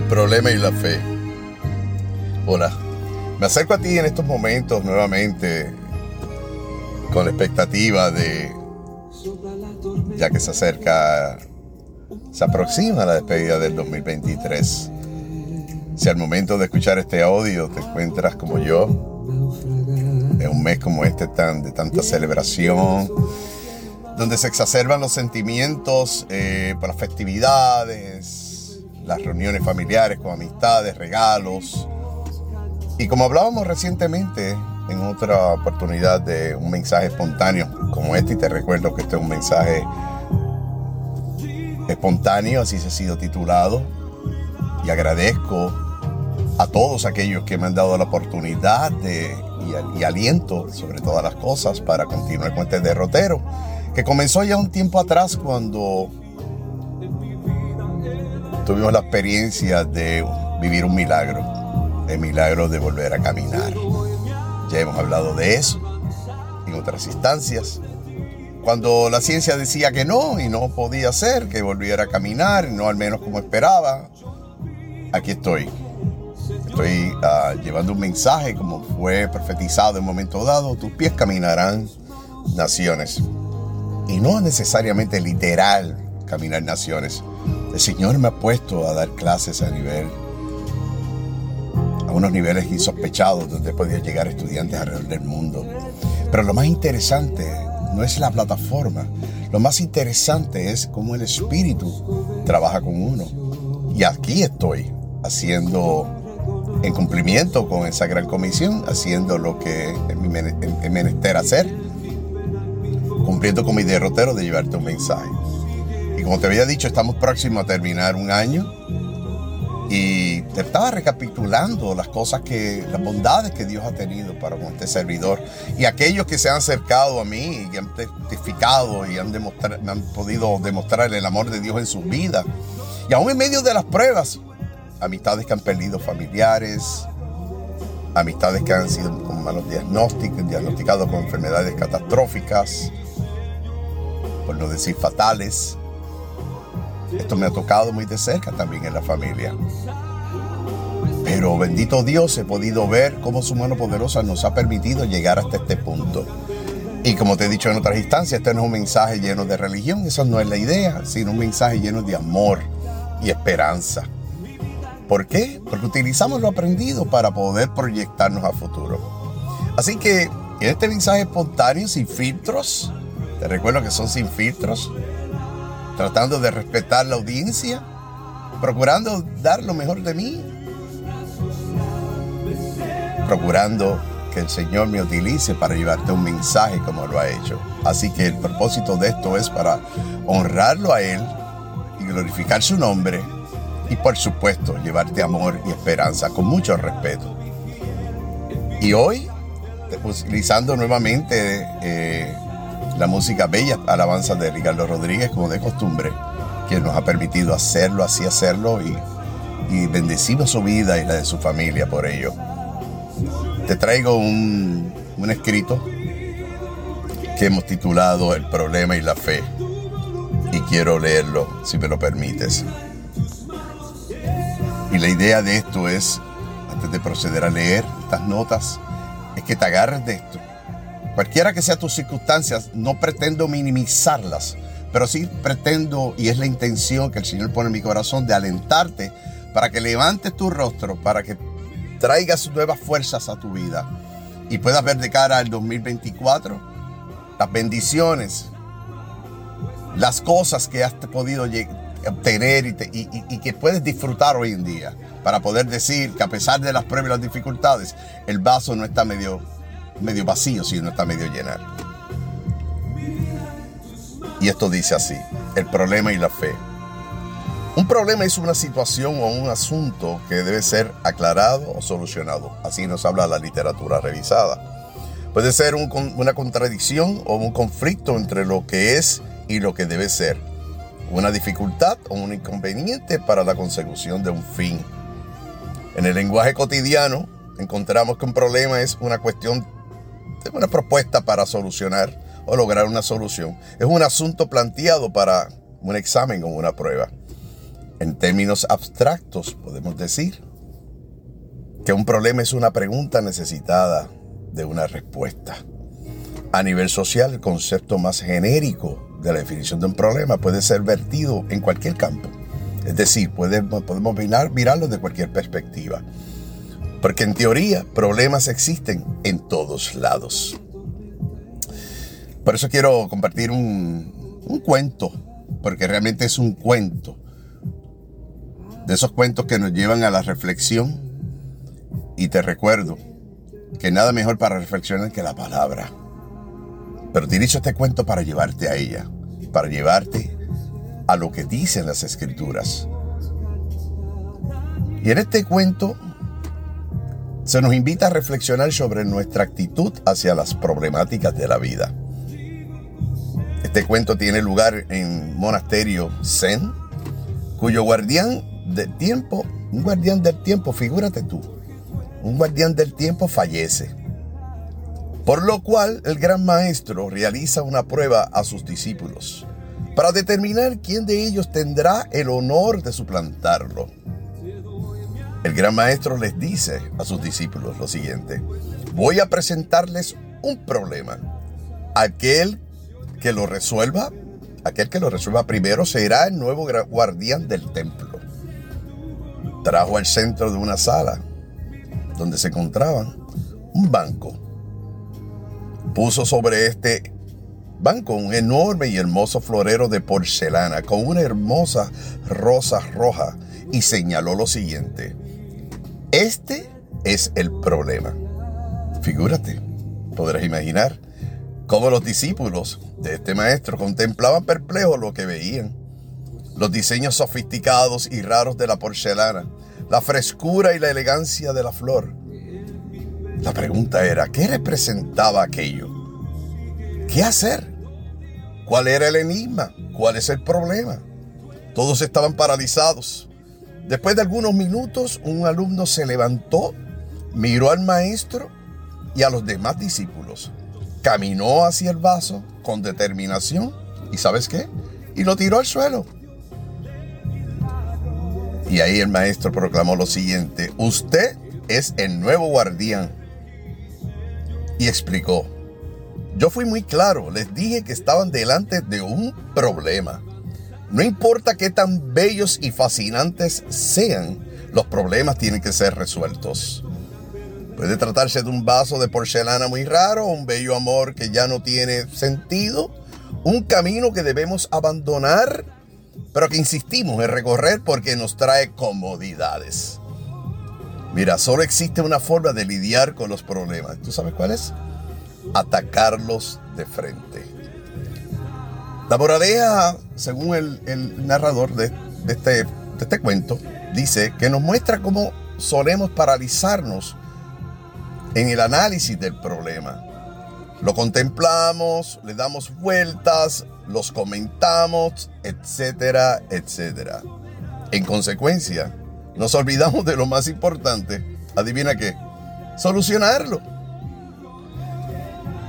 el problema y la fe. Hola, me acerco a ti en estos momentos nuevamente con la expectativa de, ya que se acerca, se aproxima la despedida del 2023. Si al momento de escuchar este audio te encuentras como yo, en un mes como este tan, de tanta celebración, donde se exacerban los sentimientos eh, por las festividades, las reuniones familiares con amistades, regalos. Y como hablábamos recientemente en otra oportunidad de un mensaje espontáneo como este, y te recuerdo que este es un mensaje espontáneo, así se ha sido titulado, y agradezco a todos aquellos que me han dado la oportunidad de, y, y aliento sobre todas las cosas para continuar con este derrotero, que comenzó ya un tiempo atrás cuando tuvimos la experiencia de vivir un milagro, el milagro de volver a caminar. Ya hemos hablado de eso en otras instancias. Cuando la ciencia decía que no y no podía ser, que volviera a caminar, no al menos como esperaba, aquí estoy. Estoy ah, llevando un mensaje como fue profetizado en un momento dado, tus pies caminarán naciones. Y no necesariamente literal caminar naciones, el Señor me ha puesto a dar clases a nivel, a unos niveles insospechados donde podía llegar estudiantes alrededor del mundo. Pero lo más interesante no es la plataforma, lo más interesante es cómo el Espíritu trabaja con uno. Y aquí estoy haciendo en cumplimiento con esa gran comisión, haciendo lo que es mi menester hacer, cumpliendo con mi derrotero de llevarte un mensaje. Y como te había dicho, estamos próximos a terminar un año. Y te estaba recapitulando las cosas que, las bondades que Dios ha tenido para con este servidor. Y aquellos que se han acercado a mí y han testificado y han, han podido demostrar el amor de Dios en su vida. Y aún en medio de las pruebas, amistades que han perdido familiares, amistades que han sido con malos diagnósticos, diagnosticados con enfermedades catastróficas, por no decir fatales. Esto me ha tocado muy de cerca también en la familia. Pero bendito Dios, he podido ver cómo su mano poderosa nos ha permitido llegar hasta este punto. Y como te he dicho en otras instancias, este no es un mensaje lleno de religión, eso no es la idea, sino un mensaje lleno de amor y esperanza. ¿Por qué? Porque utilizamos lo aprendido para poder proyectarnos a futuro. Así que en este mensaje espontáneo, sin filtros, te recuerdo que son sin filtros, tratando de respetar la audiencia, procurando dar lo mejor de mí, procurando que el Señor me utilice para llevarte un mensaje como lo ha hecho. Así que el propósito de esto es para honrarlo a Él y glorificar su nombre y por supuesto llevarte amor y esperanza con mucho respeto. Y hoy, utilizando nuevamente eh, la música bella, alabanza de Ricardo Rodríguez, como de costumbre, quien nos ha permitido hacerlo, así hacerlo y, y bendecimos su vida y la de su familia por ello. Te traigo un, un escrito que hemos titulado El problema y la fe y quiero leerlo si me lo permites. Y la idea de esto es, antes de proceder a leer estas notas, es que te agarres de esto Cualquiera que sea tus circunstancias, no pretendo minimizarlas, pero sí pretendo, y es la intención que el Señor pone en mi corazón, de alentarte para que levantes tu rostro, para que traigas nuevas fuerzas a tu vida y puedas ver de cara al 2024 las bendiciones, las cosas que has podido obtener y, y, que puedes disfrutar hoy en día, para poder decir que a pesar de las pruebas y las dificultades, el vaso no está medio medio vacío si no está medio lleno. Y esto dice así, el problema y la fe. Un problema es una situación o un asunto que debe ser aclarado o solucionado. Así nos habla la literatura revisada. Puede ser una contradicción o un conflicto entre lo que es y lo que debe ser. Una dificultad o un inconveniente para la consecución de un fin. En el lenguaje cotidiano encontramos que un problema es una cuestión es una propuesta para solucionar o lograr una solución. Es un asunto planteado para un examen o una prueba. En términos abstractos podemos decir que un problema es una pregunta necesitada de una respuesta. A nivel social, el concepto más genérico de la definición de un problema puede ser vertido en cualquier campo. Es decir, podemos, podemos mirar, mirarlo de cualquier perspectiva. Porque en teoría, problemas existen en todos lados. Por eso quiero compartir un, cuento, porque realmente es un cuento. De esos cuentos que nos llevan a la reflexión. Y te recuerdo que nada mejor para reflexionar que la palabra. Pero dirijo este cuento para llevarte a ella, para llevarte a lo que dicen las escrituras. Y en este cuento se nos invita a reflexionar sobre nuestra actitud hacia las problemáticas de la vida. Este cuento tiene lugar en monasterio Zen, cuyo guardián del tiempo, un guardián del tiempo, figúrate tú, un guardián del tiempo fallece. Por lo cual el gran maestro realiza una prueba a sus discípulos para determinar quién de ellos tendrá el honor de suplantarlo. El gran maestro les dice a sus discípulos lo siguiente, voy a presentarles un problema. Aquel que lo resuelva, aquel que lo resuelva primero será el nuevo guardián del templo. Trajo al centro de una sala donde se encontraban un banco. Puso sobre este banco un enorme y hermoso florero de porcelana con una hermosa rosa roja y señaló lo siguiente. Este es el problema. Figúrate, podrás imaginar cómo los discípulos de este maestro contemplaban perplejos lo que veían. Los diseños sofisticados y raros de la porcelana, la frescura y la elegancia de la flor. La pregunta era, ¿qué representaba aquello? ¿Qué hacer? ¿Cuál era el enigma? ¿Cuál es el problema? Todos estaban paralizados. Después de algunos minutos, un alumno se levantó, miró al maestro y a los demás discípulos. Caminó hacia el vaso con determinación y ¿sabes qué? Y lo tiró al suelo. Y ahí el maestro proclamó lo siguiente, usted es el nuevo guardián. Y explicó, yo fui muy claro, les dije que estaban delante de un problema. No importa qué tan bellos y fascinantes sean, los problemas tienen que ser resueltos. Puede tratarse de un vaso de porcelana muy raro, un bello amor que ya no tiene sentido, un camino que debemos abandonar, pero que insistimos en recorrer porque nos trae comodidades. Mira, solo existe una forma de lidiar con los problemas. ¿Tú sabes cuál es? Atacarlos de frente. La moraleja, según el, narrador de, este, de este cuento, dice que nos muestra cómo solemos paralizarnos en el análisis del problema. Lo contemplamos, le damos vueltas, los comentamos, etcétera, etcétera. En consecuencia, nos olvidamos de lo más importante. Adivina qué. Solucionarlo.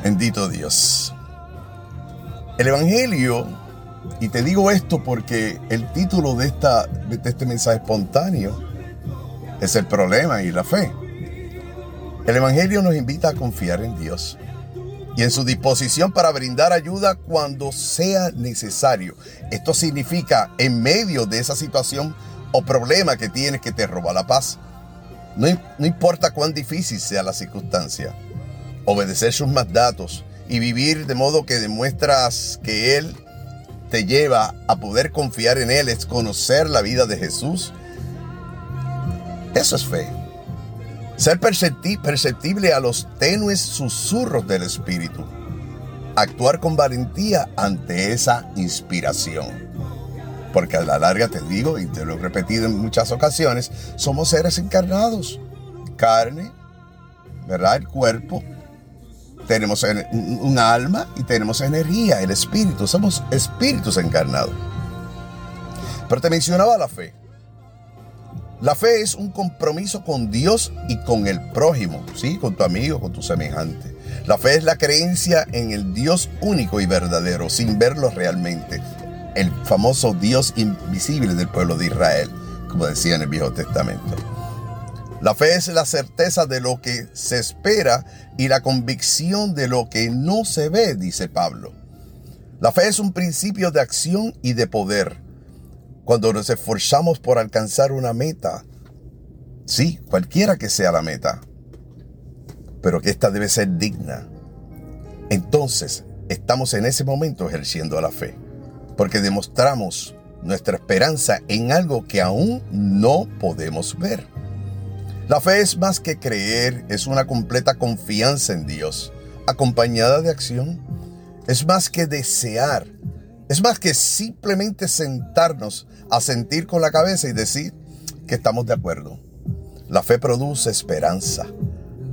Bendito Dios. El Evangelio, y te digo esto porque el título de, esta, de este mensaje espontáneo es el problema y la fe. El Evangelio nos invita a confiar en Dios y en su disposición para brindar ayuda cuando sea necesario. Esto significa en medio de esa situación o problema que tienes que te roba la paz. No, no importa cuán difícil sea la circunstancia, obedecer sus mandatos y vivir de modo que demuestras que Él te lleva a poder confiar en Él, es conocer la vida de Jesús. Eso es fe. Ser perceptible a los tenues susurros del Espíritu. Actuar con valentía ante esa inspiración. Porque a la larga te digo, y te lo he repetido en muchas ocasiones, somos seres encarnados. Carne, ¿verdad? El cuerpo, tenemos un alma y tenemos energía, el espíritu, somos espíritus encarnados. Pero te mencionaba la fe. La fe es un compromiso con Dios y con el prójimo, ¿sí? Con tu amigo, con tu semejante. La fe es la creencia en el Dios único y verdadero, sin verlo realmente. el famoso Dios invisible del pueblo de Israel, como decía en el Viejo Testamento. La fe es la certeza de lo que se espera y la convicción de lo que no se ve, dice Pablo. La fe es un principio de acción y de poder. Cuando nos esforzamos por alcanzar una meta, sí, cualquiera que sea la meta, pero que ésta debe ser digna, entonces estamos en ese momento ejerciendo la fe, porque demostramos nuestra esperanza en algo que aún no podemos ver. La fe es más que creer, es una completa confianza en Dios, acompañada de acción. Es más que desear, es más que simplemente sentarnos a sentir con la cabeza y decir que estamos de acuerdo. La fe produce esperanza.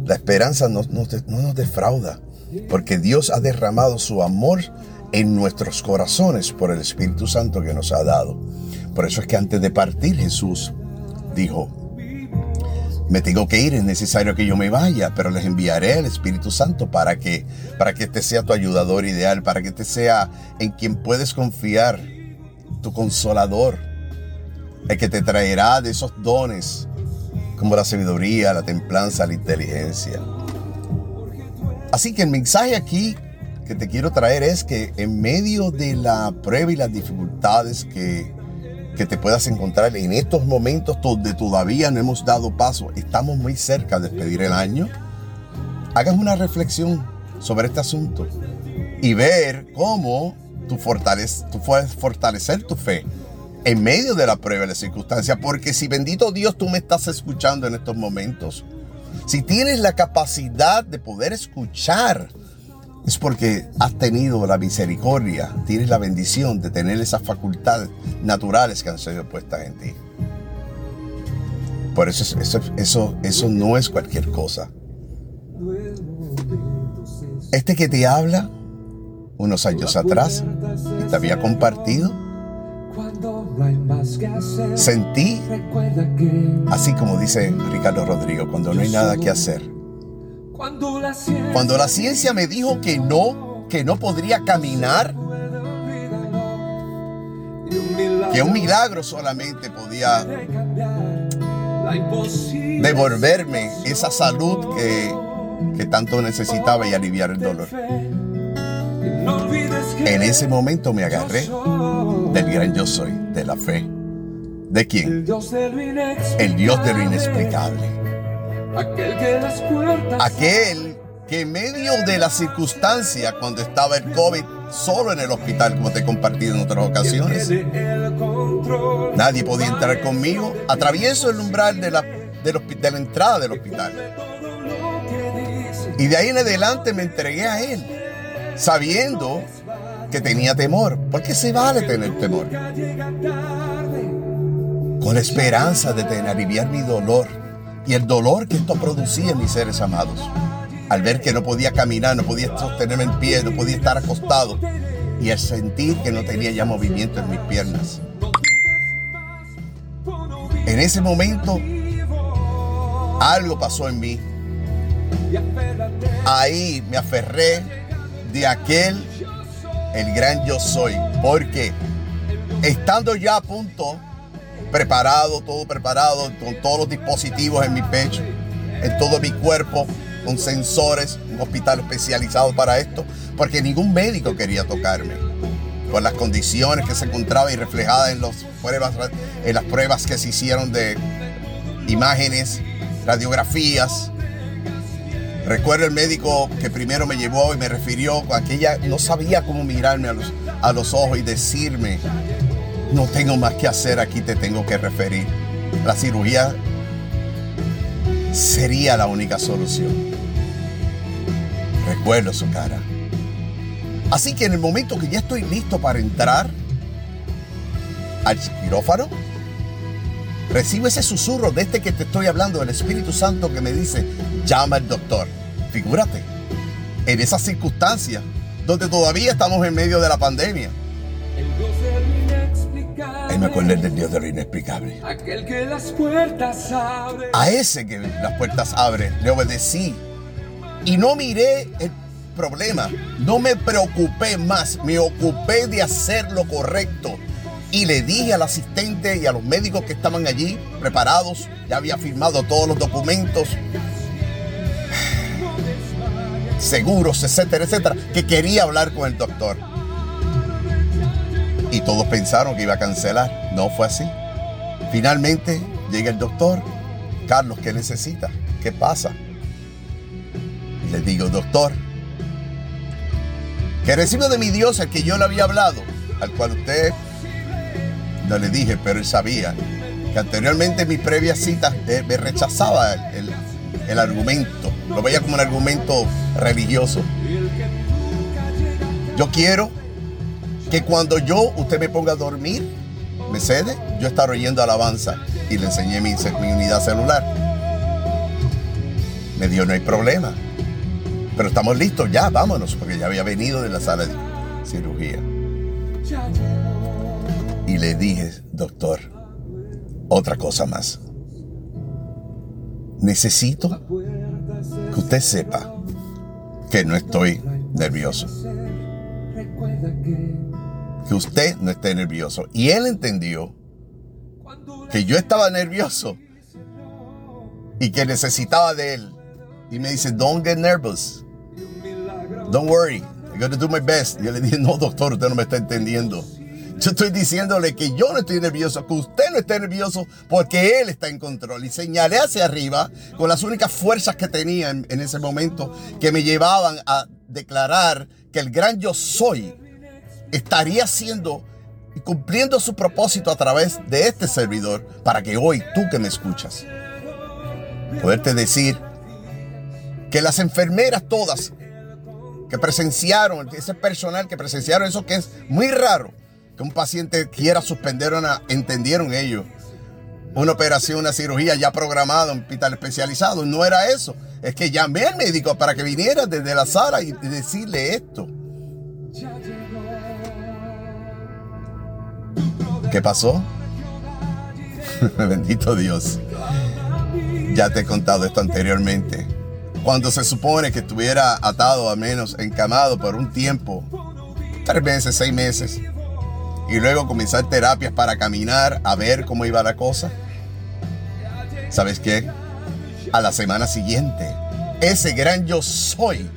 La esperanza no, no nos defrauda, porque Dios ha derramado su amor en nuestros corazones por el Espíritu Santo que nos ha dado. Por eso es que antes de partir Jesús dijo, me tengo que ir, es necesario que yo me vaya, pero les enviaré al Espíritu Santo para que, para que este sea tu ayudador ideal, para que este sea en quien puedes confiar, tu consolador, el que te traerá de esos dones como la sabiduría, la templanza, la inteligencia. Así que el mensaje aquí que te quiero traer es que en medio de la prueba y las dificultades que que te puedas encontrar en estos momentos donde todavía no hemos dado paso, estamos muy cerca de despedir el año, hagas una reflexión sobre este asunto y ver cómo tú, tú puedes fortalecer tu fe en medio de la prueba y la circunstancia, porque si bendito Dios tú me estás escuchando en estos momentos, si tienes la capacidad de poder escuchar es porque has tenido la misericordia, tienes la bendición de tener esas facultades naturales que han sido puestas en ti. Por eso, eso, eso, eso no es cualquier cosa. Este que te habla unos años atrás, te había compartido, sentí, así como dice Ricardo Rodrigo, cuando no hay nada que hacer cuando la, ciencia, me dijo que no, que no podría caminar, que un milagro solamente podía devolverme esa salud que, que tanto necesitaba y aliviar el dolor. En ese momento me agarré del gran yo soy, de la fe. ¿De quién? El Dios de lo inexplicable. Aquel que, en medio de la circunstancia, cuando estaba el COVID solo en el hospital, como te he compartido en otras ocasiones, nadie podía entrar conmigo. Atravieso el umbral de la, de la entrada del hospital. Y de ahí en adelante me entregué a Él, sabiendo que tenía temor, porque se vale tener temor. Con la esperanza de tener, aliviar mi dolor y el dolor que esto producía en mis seres amados. Al ver que no podía caminar, no podía sostenerme en pie, no podía estar acostado y al sentir que no tenía ya movimiento en mis piernas. En ese momento algo pasó en mí. Ahí me aferré de aquel, el gran yo soy, porque estando ya a punto preparado, todo preparado, con todos los dispositivos en mi pecho, en todo mi cuerpo, con sensores, un hospital especializado para esto, porque ningún médico quería tocarme por las condiciones que se encontraba y reflejadas en, pruebas, en las pruebas que se hicieron de imágenes, radiografías. Recuerdo el médico que primero me llevó y me refirió, aquella no sabía cómo mirarme a los, a los ojos y decirme no tengo más que hacer, aquí te tengo que referir. La cirugía sería la única solución. Recuerdo su cara. Así que en el momento que ya estoy listo para entrar al quirófano, recibo ese susurro de este que te estoy hablando, del Espíritu Santo que me dice, llama al doctor. Figúrate, en esas circunstancias donde todavía estamos en medio de la pandemia Ahí me acordé del Dios de lo inexplicable. Aquel que las puertas abre. A ese que las puertas abre, le obedecí. Y no miré el problema. No me preocupé más, me ocupé de hacer lo correcto. Y le dije al asistente y a los médicos que estaban allí preparados, ya había firmado todos los documentos, seguros, etcétera, etcétera, que quería hablar con el doctor. Y todos pensaron que iba a cancelar. No fue así. Finalmente llega el doctor. Carlos, ¿qué necesita? ¿Qué pasa? Le digo, doctor, que recibo de mi Dios el que yo le había hablado, al cual usted no le dije, pero él sabía que anteriormente en mis previas citas eh, me rechazaba el, el argumento, lo veía como un argumento religioso. Yo quiero que cuando yo, usted me ponga a dormir, me cede, yo estar oyendo alabanza y le enseñé mi, unidad celular. Me dijo, no hay problema. Pero estamos listos ya, vámonos, porque ya había venido de la sala de cirugía. Y le dije, doctor, otra cosa más. Necesito que usted sepa que no estoy nervioso. Que usted no esté nervioso. Y él entendió que yo estaba nervioso y que necesitaba de él. Y me dice, don't get nervous. Don't worry. I'm going do my best. Y yo le dije, no, doctor, usted no me está entendiendo. Yo estoy diciéndole que yo no estoy nervioso, que usted no está nervioso porque él está en control. Y señalé hacia arriba con las únicas fuerzas que tenía en, en ese momento que me llevaban a declarar que el gran yo soy estaría haciendo y cumpliendo su propósito a través de este servidor para que hoy tú que me escuchas, poderte decir que las enfermeras todas que presenciaron, ese personal que presenciaron eso que es muy raro, que un paciente quiera suspender una, entendieron ellos, una operación, una cirugía ya programada en hospital especializado. No era eso. Es que llamé al médico para que viniera desde la sala y decirle esto. ¿Qué pasó? Bendito Dios. Ya te he contado esto anteriormente. Cuando se supone que estuviera atado, al menos encamado por un tiempo, tres meses, seis meses, y luego comenzar terapias para caminar a ver cómo iba la cosa. ¿Sabes qué? A la semana siguiente, ese gran yo soy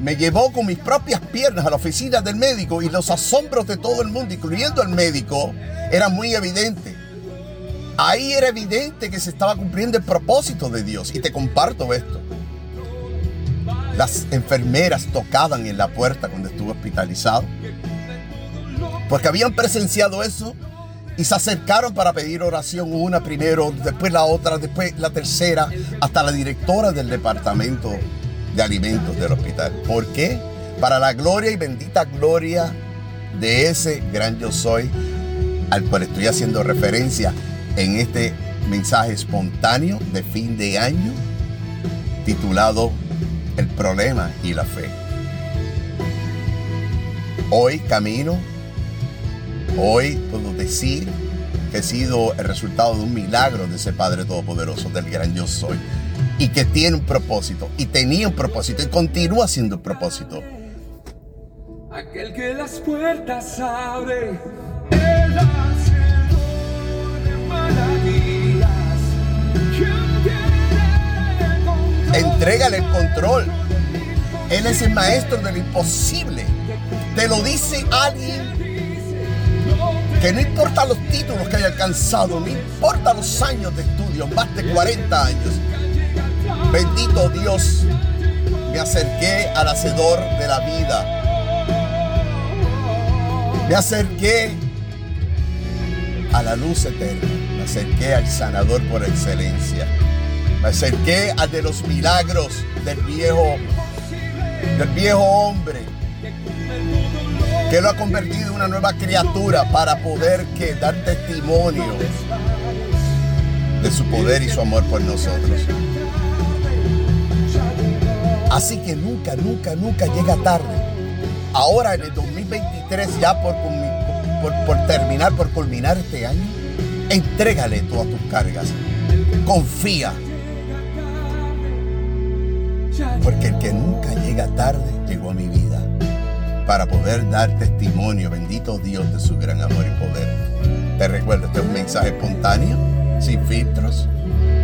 me llevó con mis propias piernas a la oficina del médico y los asombros de todo el mundo, incluyendo el médico, eran muy evidentes. Ahí era evidente que se estaba cumpliendo el propósito de Dios. Y te comparto esto. Las enfermeras tocaban en la puerta cuando estuve hospitalizado porque habían presenciado eso y se acercaron para pedir oración una primero, después la otra, después la tercera, hasta la directora del departamento de alimentos del hospital. ¿Por qué? Para la gloria y bendita gloria de ese gran yo soy al cual estoy haciendo referencia en este mensaje espontáneo de fin de año titulado El problema y la fe. Hoy camino Hoy puedo decir que he sido el resultado de un milagro de ese Padre Todopoderoso, del gran yo soy, y que tiene un propósito, y tenía un propósito, y continúa siendo un propósito. Aquel que las puertas abre, el Entrégale el control. Él es el maestro de lo imposible. Te lo dice alguien que no importa los títulos que haya alcanzado, no importa los años de estudio, más de 40 años. Bendito Dios, me acerqué al hacedor de la vida. Me acerqué a la luz eterna. Me acerqué al sanador por excelencia. Me acerqué al de los milagros del viejo, del viejo hombre que lo ha convertido en una nueva criatura para poder que dar testimonio de su poder y su amor por nosotros. Así que nunca, nunca, nunca llega tarde. Ahora en el 2023, ya por, por, terminar, por culminar este año, entrégale todas tus cargas. Confía. Porque el que nunca llega tarde llegó a mi vida para poder dar testimonio, bendito Dios, de su gran amor y poder. Te recuerdo, este es un mensaje espontáneo, sin filtros,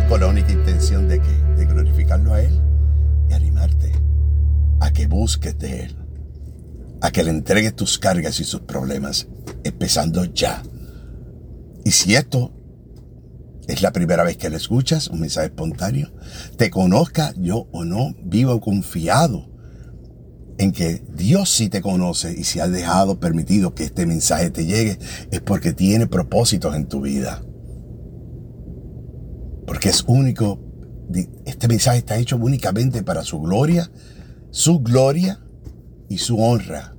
con la única intención de que de glorificarlo a Él a que busques de Él, a que le entregues tus cargas y sus problemas, empezando ya. Y si esto es la primera vez que le escuchas, un mensaje espontáneo, te conozca yo o no, vivo confiado en que Dios sí te conoce y si ha dejado, permitido que este mensaje te llegue, es porque tiene propósitos en tu vida. Porque es único, este mensaje está hecho únicamente para su gloria, su gloria y su honra,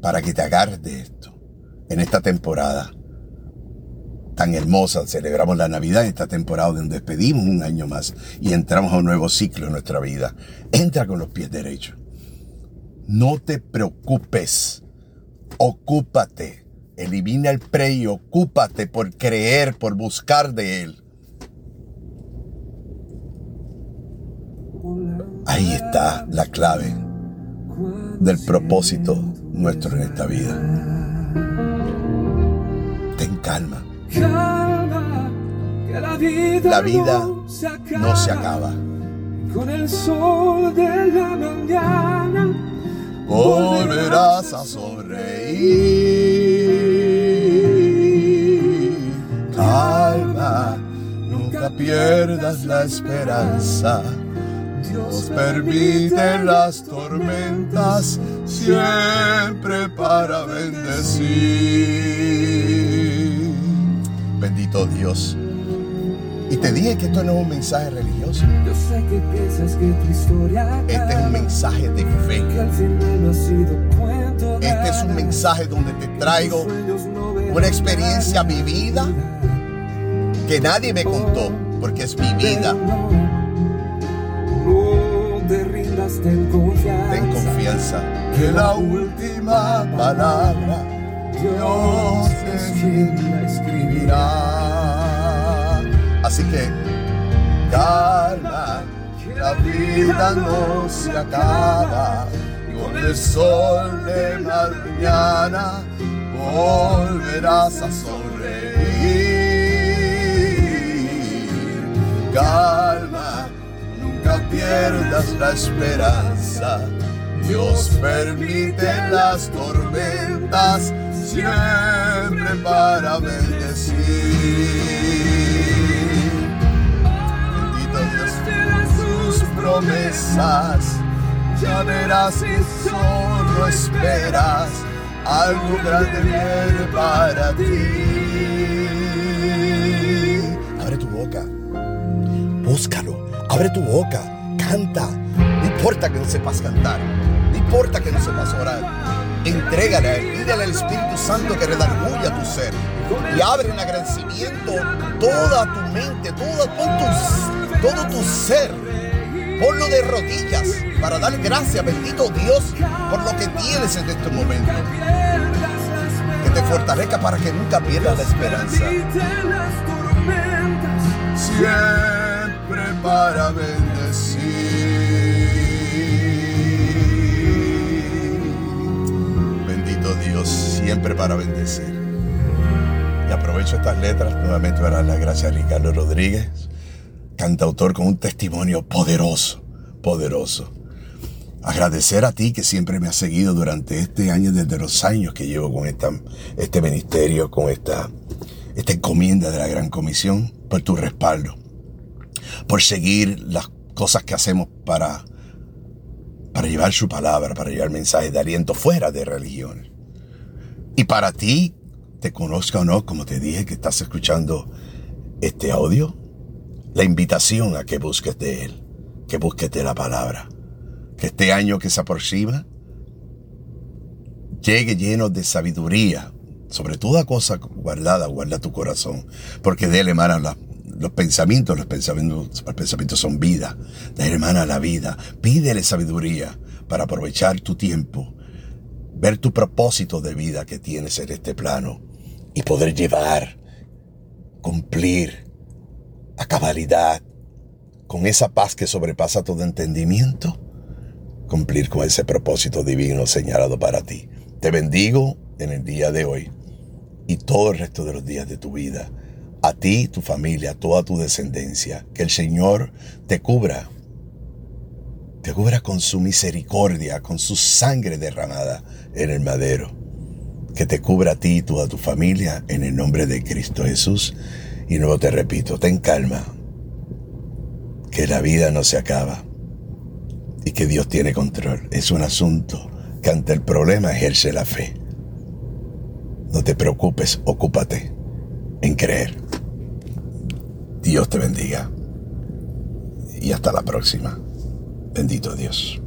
para que te agarres de esto en esta temporada tan hermosa. Celebramos la Navidad en esta temporada donde despedimos un año más y entramos a un nuevo ciclo en nuestra vida. Entra con los pies derechos. No te preocupes. Ocúpate. Elimina el pre y ocúpate por creer, por buscar de Él. Ahí está la clave del propósito nuestro en esta vida. Ten calma. La vida no se acaba. Con el sol de la mañana volverás a sonreír. Calma, nunca pierdas la esperanza. Dios permite las tormentas siempre para bendecir. Bendito Dios. Y te dije que esto no es un mensaje religioso. Yo sé que piensas que tu historia Este es un mensaje de fe. Este es un mensaje donde te traigo una experiencia vivida que nadie me contó, porque es mi vida. No, te rindas, ten confianza. Ten confianza que la última palabra Dios es quien la escribirá. Así que calma, que la vida no se acaba. Con el sol de mañana volverás a sonreír. Calma, pierdas la esperanza. Dios permite las tormentas siempre para bendecir. Bendito Dios sus promesas. Ya verás si solo esperas algo grande viene para ti. Abre tu boca. Búscalo. Abre tu boca. Canta. No importa que no sepas cantar. No importa que no sepas orar. Entrégale a Él. Pídele al Espíritu Santo que redarguya tu ser. Y abre en agradecimiento toda tu mente, todo, todo, tu, todo tu ser. Ponlo de rodillas para dar gracias, bendito Dios, por lo que tienes en este momento. Que te fortalezca para que nunca pierdas la esperanza. Para bendecir. Bendito Dios, siempre para bendecir. Y aprovecho estas letras nuevamente para dar las gracias a Ricardo Rodríguez, cantautor con un testimonio poderoso, poderoso. Agradecer a ti que siempre me has seguido durante este año, desde los años que llevo con esta, este ministerio, con esta, esta encomienda de la Gran Comisión, por tu respaldo, por seguir las cosas que hacemos para, para llevar su palabra, para llevar mensajes de aliento fuera de religiones. Y para ti, te conozca o no, como te dije que estás escuchando este audio, la invitación a que busques de Él, que busques de la palabra. Que este año que se aproxima llegue lleno de sabiduría. Sobre toda cosa guardada, guarda tu corazón. Porque de él emana la- los pensamientos, los pensamientos, los pensamientos son vida. Él emana la vida. Pídele sabiduría para aprovechar tu tiempo. Ver tu propósito de vida que tienes en este plano. Y poder llevar, cumplir a cabalidad con esa paz que sobrepasa todo entendimiento cumplir con ese propósito divino señalado para ti. Te bendigo en el día de hoy y todo el resto de los días de tu vida. A ti, tu familia, toda tu descendencia. Que el Señor te cubra. Te cubra con su misericordia, con su sangre derramada en el madero. Que te cubra a ti y toda tu familia en el nombre de Cristo Jesús. Y luego te repito, ten calma. Que la vida no se acaba. Y que Dios tiene control. Es un asunto que ante el problema ejerce la fe. No te preocupes, ocúpate en creer. Dios te bendiga. Y hasta la próxima. Bendito Dios.